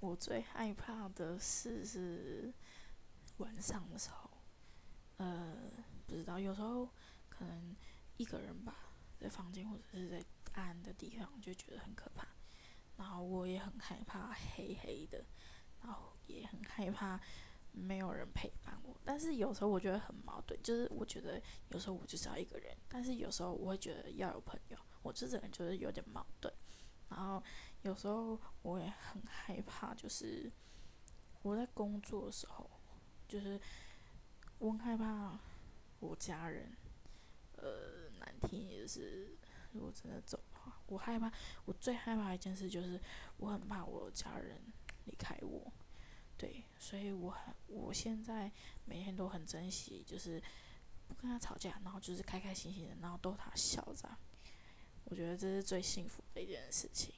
我最害怕的事是晚上的时候，呃，不知道，有时候可能一个人吧，在房间或者是在暗的地方，就觉得很可怕。然后我也很害怕黑黑的，然后也很害怕没有人陪伴我。但是有时候我觉得很矛盾，就是我觉得有时候我就是要一个人，但是有时候我会觉得要有朋友。我这个人就是有点矛盾。然后有时候我也很害怕，就是我在工作的时候，就是我很害怕我家人，呃，难听也是，如果真的走的话，我害怕，我最害怕一件事就是我很怕我家人离开我，对，所以我很，我现在每天都很珍惜，就是不跟他吵架，然后就是开开心心的，然后逗他笑着，我觉得这是最幸福的一件事情。